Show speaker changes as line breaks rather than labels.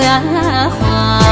啊花。